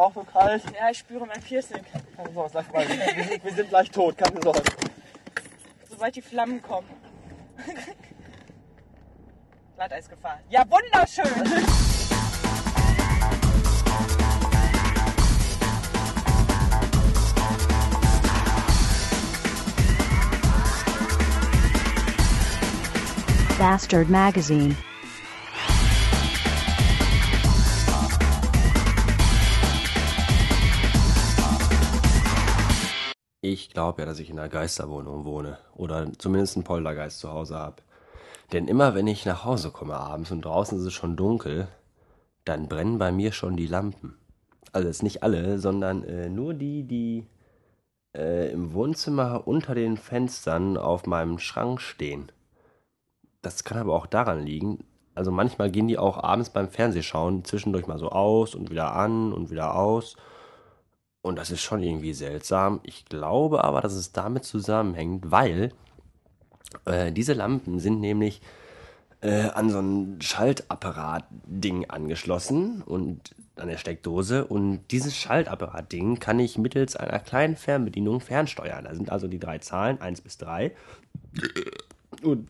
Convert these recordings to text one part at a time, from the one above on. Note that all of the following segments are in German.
auch so kalt. Ja, ich spüre mein Piercing. Keine Sorge, sag mal, wir sind, wir sind gleich tot, keine Sorge. Sobald die Flammen kommen. Glatteisgefahr. Ja, wunderschön! Bastard Magazine. Ich glaube ja, dass ich in einer Geisterwohnung wohne oder zumindest einen Poltergeist zu Hause habe. Denn immer wenn ich nach Hause komme abends und draußen ist es schon dunkel, dann brennen bei mir schon die Lampen. Also jetzt nicht alle, sondern äh, nur die, die äh, im Wohnzimmer unter den Fenstern auf meinem Schrank stehen. Das kann aber auch daran liegen, also manchmal gehen die auch abends beim Fernsehschauen zwischendurch mal so aus und wieder an und wieder aus. Und das ist schon irgendwie seltsam. Ich glaube aber, dass es damit zusammenhängt, weil äh, diese Lampen sind nämlich äh, an so ein Schaltapparat-Ding angeschlossen und an der Steckdose. Und dieses Schaltapparat-Ding kann ich mittels einer kleinen Fernbedienung fernsteuern. Da sind also die drei Zahlen, 1 bis 3. Und,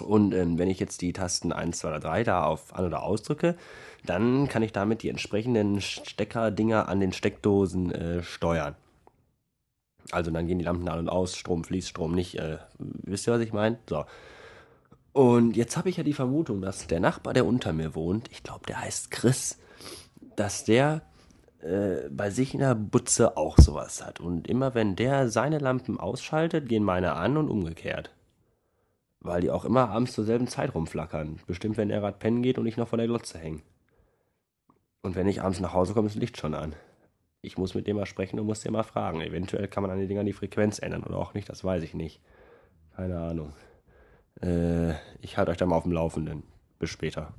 und ähm, wenn ich jetzt die Tasten 1, 2 oder 3 da auf an- oder ausdrücke, dann kann ich damit die entsprechenden Steckerdinger an den Steckdosen äh, steuern. Also dann gehen die Lampen an und aus, Strom fließt, Strom nicht. Äh, wisst ihr, was ich meine? So. Und jetzt habe ich ja die Vermutung, dass der Nachbar, der unter mir wohnt, ich glaube, der heißt Chris, dass der äh, bei sich in der Butze auch sowas hat. Und immer wenn der seine Lampen ausschaltet, gehen meine an und umgekehrt. Weil die auch immer abends zur selben Zeit rumflackern. Bestimmt, wenn er gerade pennen geht und ich noch vor der Glotze hänge. Und wenn ich abends nach Hause komme, ist das Licht schon an. Ich muss mit dem mal sprechen und muss den mal fragen. Eventuell kann man an den Dingern die Frequenz ändern oder auch nicht, das weiß ich nicht. Keine Ahnung. Äh, ich halte euch da mal auf dem Laufenden. Bis später.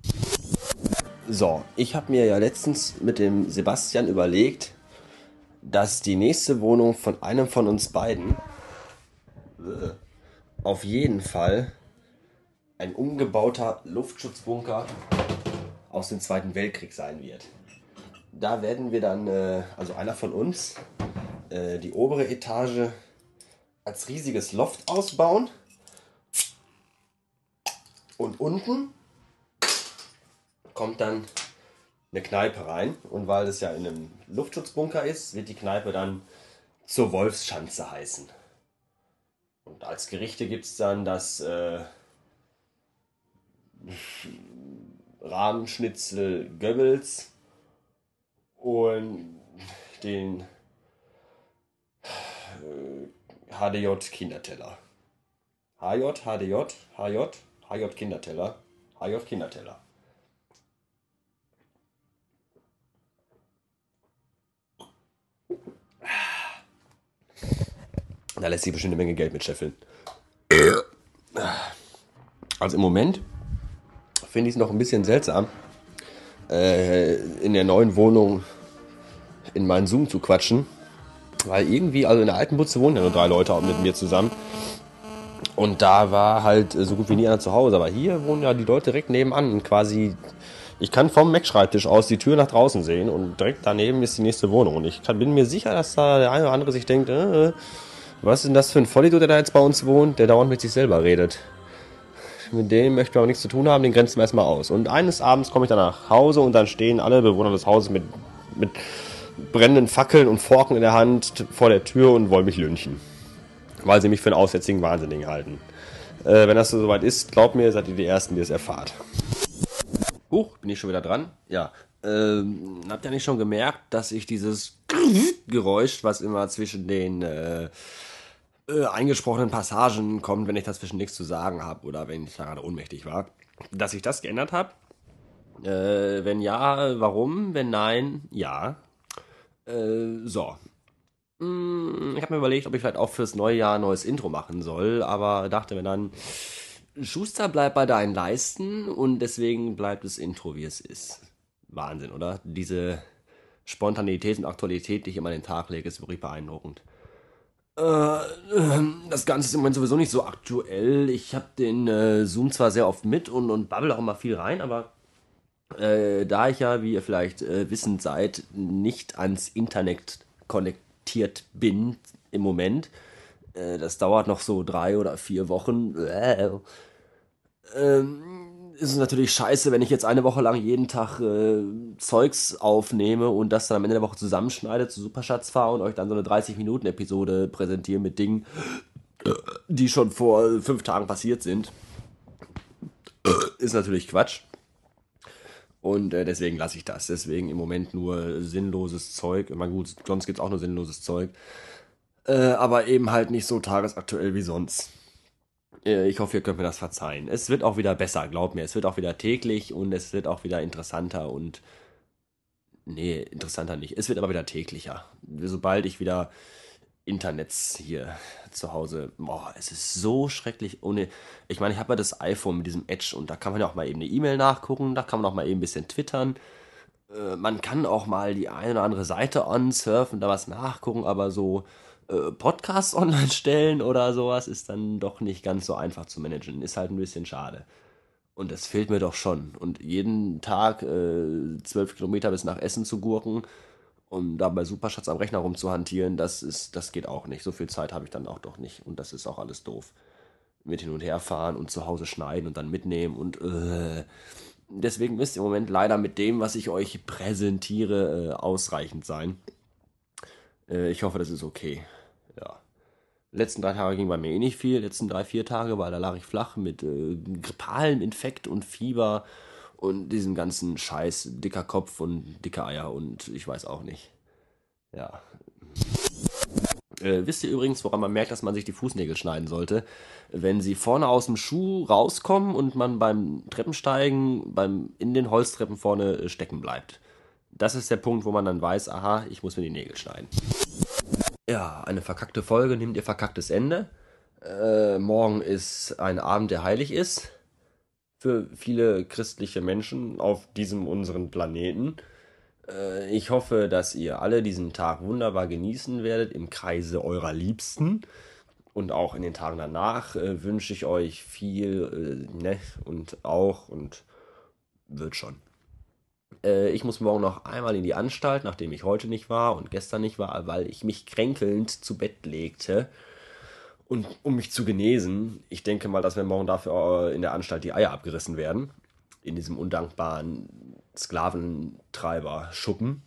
So, ich habe mir ja letztens mit dem Sebastian überlegt, dass die nächste Wohnung von einem von uns beiden äh, auf jeden Fall ein umgebauter Luftschutzbunker aus dem Zweiten Weltkrieg sein wird. Da werden wir dann, äh, also einer von uns, äh, die obere Etage als riesiges Loft ausbauen. Und unten kommt dann eine Kneipe rein. Und weil es ja in einem Luftschutzbunker ist, wird die Kneipe dann zur Wolfsschanze heißen. Und als Gerichte gibt es dann das äh, Rahmenschnitzel Goebbels und den äh, HDJ Kinderteller. HJ, HDJ, HJ, HJ Kinderteller, HJ Kinderteller. Da lässt sich bestimmt eine Menge Geld mit scheffeln. Also im Moment finde ich es noch ein bisschen seltsam, äh, in der neuen Wohnung in meinen Zoom zu quatschen. Weil irgendwie, also in der alten Butze wohnen ja nur drei Leute auch mit mir zusammen. Und da war halt so gut wie nie einer zu Hause. Aber hier wohnen ja die Leute direkt nebenan und quasi. Ich kann vom Mac-Schreibtisch aus die Tür nach draußen sehen und direkt daneben ist die nächste Wohnung. Und ich kann, bin mir sicher, dass da der eine oder andere sich denkt, äh, was ist denn das für ein Vollidiot, der da jetzt bei uns wohnt, der dauernd mit sich selber redet. Mit dem möchten wir aber nichts zu tun haben, den grenzen wir erstmal aus. Und eines Abends komme ich dann nach Hause und dann stehen alle Bewohner des Hauses mit, mit brennenden Fackeln und Forken in der Hand vor der Tür und wollen mich lynchen. Weil sie mich für einen aussätzigen Wahnsinnigen halten. Äh, wenn das so soweit ist, glaubt mir, seid ihr die Ersten, die es erfahrt. Huch, bin ich schon wieder dran? Ja. Ähm, habt ihr nicht schon gemerkt, dass ich dieses Geräusch, was immer zwischen den äh, äh, eingesprochenen Passagen kommt, wenn ich dazwischen nichts zu sagen habe oder wenn ich da gerade ohnmächtig war, dass ich das geändert habe? Äh, wenn ja, warum? Wenn nein, ja. Äh, so. Hm, Ich habe mir überlegt, ob ich vielleicht auch fürs neue Jahr ein neues Intro machen soll, aber dachte mir dann, Schuster bleibt bei deinen Leisten und deswegen bleibt das Intro, wie es ist. Wahnsinn, oder? Diese Spontanität und Aktualität, die ich immer an den Tag lege, ist wirklich beeindruckend. Äh, das Ganze ist im Moment sowieso nicht so aktuell. Ich habe den äh, Zoom zwar sehr oft mit und, und babbel auch immer viel rein, aber Äh, da ich ja, wie ihr vielleicht äh, wissend seid, nicht ans Internet konnektiert bin im Moment, äh, das dauert noch so drei oder vier Wochen, äh, ähm, ist es natürlich scheiße, wenn ich jetzt eine Woche lang jeden Tag äh, Zeugs aufnehme und das dann am Ende der Woche zusammenschneide, zu Superschatz fahre und euch dann so eine 30-Minuten-Episode präsentiere mit Dingen, die schon vor fünf Tagen passiert sind. Ist natürlich Quatsch. Und äh, deswegen lasse ich das. Deswegen im Moment nur sinnloses Zeug. Immer gut, sonst gibt es auch nur sinnloses Zeug. Äh, aber eben halt nicht so tagesaktuell wie sonst. Äh, ich hoffe, ihr könnt mir das verzeihen. Es wird auch wieder besser, glaubt mir. Es wird auch wieder täglich und es wird auch wieder interessanter und. Nee, interessanter nicht. Es wird aber wieder täglicher. Sobald ich wieder Internets hier zu Hause. Boah, es ist so schrecklich ohne. Ich meine, ich habe ja das iPhone mit diesem Edge und da kann man ja auch mal eben eine E-Mail nachgucken, da kann man auch mal eben ein bisschen twittern. Äh, man kann auch mal die eine oder andere Seite ansurfen, da was nachgucken, aber so äh, Podcasts online stellen oder sowas ist dann doch nicht ganz so einfach zu managen. Ist halt ein bisschen schade. Und das fehlt mir doch schon. Und jeden Tag äh, zwölf äh, Kilometer bis nach Essen zu gurken und dabei Superschatz am Rechner rumzuhantieren, das ist, das geht auch nicht. So viel Zeit habe ich dann auch doch nicht. Und das ist auch alles doof. Mit hin und her fahren und zu Hause schneiden und dann mitnehmen und äh. deswegen müsst ihr im Moment leider mit dem, was ich euch präsentiere, äh, ausreichend sein. Äh, ich hoffe, das ist okay. Ja. Letzten drei Tage ging bei mir eh nicht viel. Letzten drei, vier Tage, weil da lag ich flach mit äh, grippalen Infekt und Fieber und diesen ganzen Scheiß, dicker Kopf und dicke Eier und ich weiß auch nicht. Ja. Äh, wisst ihr übrigens, woran man merkt, dass man sich die Fußnägel schneiden sollte? Wenn sie vorne aus dem Schuh rauskommen und man beim Treppensteigen beim, in den Holztreppen vorne äh, stecken bleibt. Das ist der Punkt, wo man dann weiß, aha, ich muss mir die Nägel schneiden. Ja, eine verkackte Folge nimmt ihr verkacktes Ende. Äh, morgen ist ein Abend, der heilig ist für viele christliche Menschen auf diesem unseren Planeten. Äh, ich hoffe, dass ihr alle diesen Tag wunderbar genießen werdet im Kreise eurer Liebsten. Und auch in den Tagen danach äh, wünsche ich euch viel, äh, ne, und auch und wird schon. Äh, ich muss morgen noch einmal in die Anstalt, nachdem ich heute nicht war und gestern nicht war, weil ich mich kränkelnd zu Bett legte. Und um mich zu genesen, ich denke mal, dass mir morgen dafür äh, in der Anstalt die Eier abgerissen werden. In diesem undankbaren Sklaventreiber-Schuppen.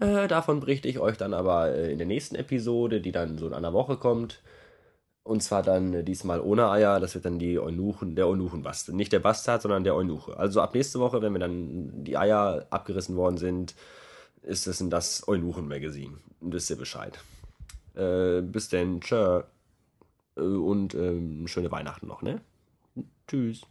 Äh, davon berichte ich euch dann aber äh, in der nächsten Episode, die dann so in einer Woche kommt. Und zwar dann äh, diesmal ohne Eier. Das wird dann die Eunuchen, der Eunuchenbastard. Nicht der Bastard, sondern der Eunuche. Also ab nächste Woche, wenn wir dann die Eier abgerissen worden sind, ist es in das Eunuchen-Magazin. Wisst ihr Bescheid. Äh, bis denn, tschö. Äh, und ähm, schöne Weihnachten noch, ne? Tschüss.